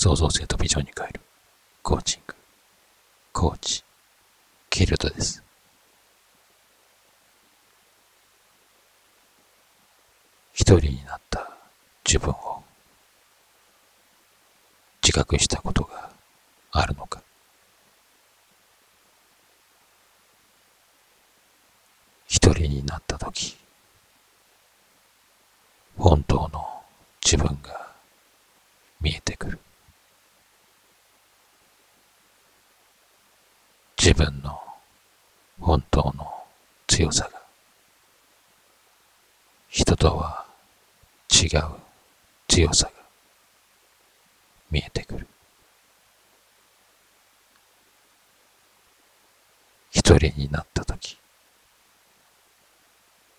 創造性とビジョンに変える。コーチング、コーチ、キルトです。一人になった自分を自覚したことがあるのか。一人になった時本当の自分が見えてくる。自分の本当の強さが。人とは違う強さが。見えてくる。一人になった時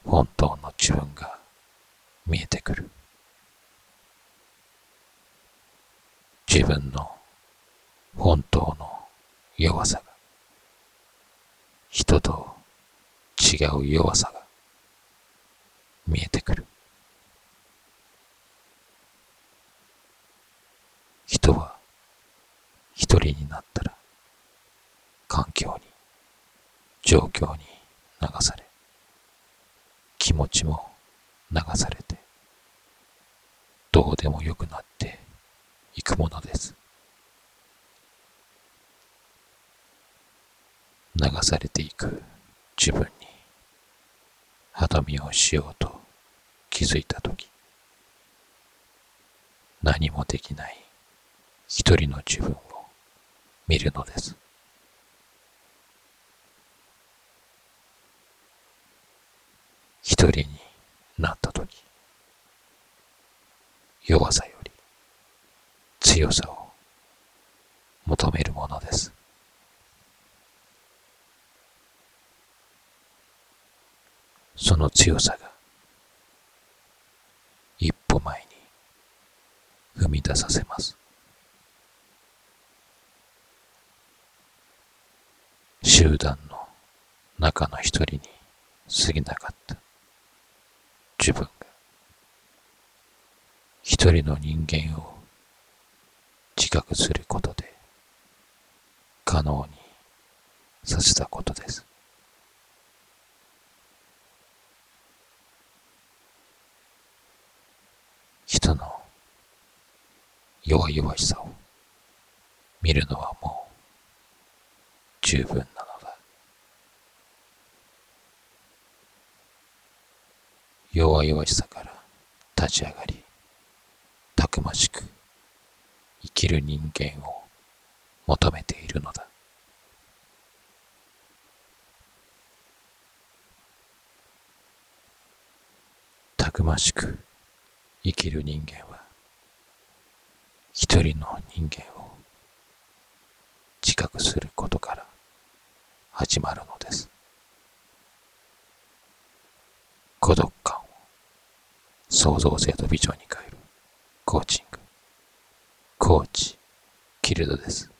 本当の自分が見えてくる。自分の本当の弱さが。人と違う弱さが見えてくる。人は一人になったら環境に、状況に流され、気持ちも流されて、どうでもよくなっていくものです。流されていく自分に肌身をしようと気づいたとき何もできない一人の自分を見るのです。一人になったとき弱さより強さを求めるものです。その強さが一歩前に踏み出させます。集団の中の一人に過ぎなかった自分が一人の人間を自覚することで可能にさせたことです。人の弱々しさを見るのはもう十分なのだ。弱々しさから立ち上がり、たくましく生きる人間を求めているのだ。たくましく生きる人間は一人の人間を自覚することから始まるのです。孤独感を創造性とビジョンに変えるコーチング。コーチキルドです。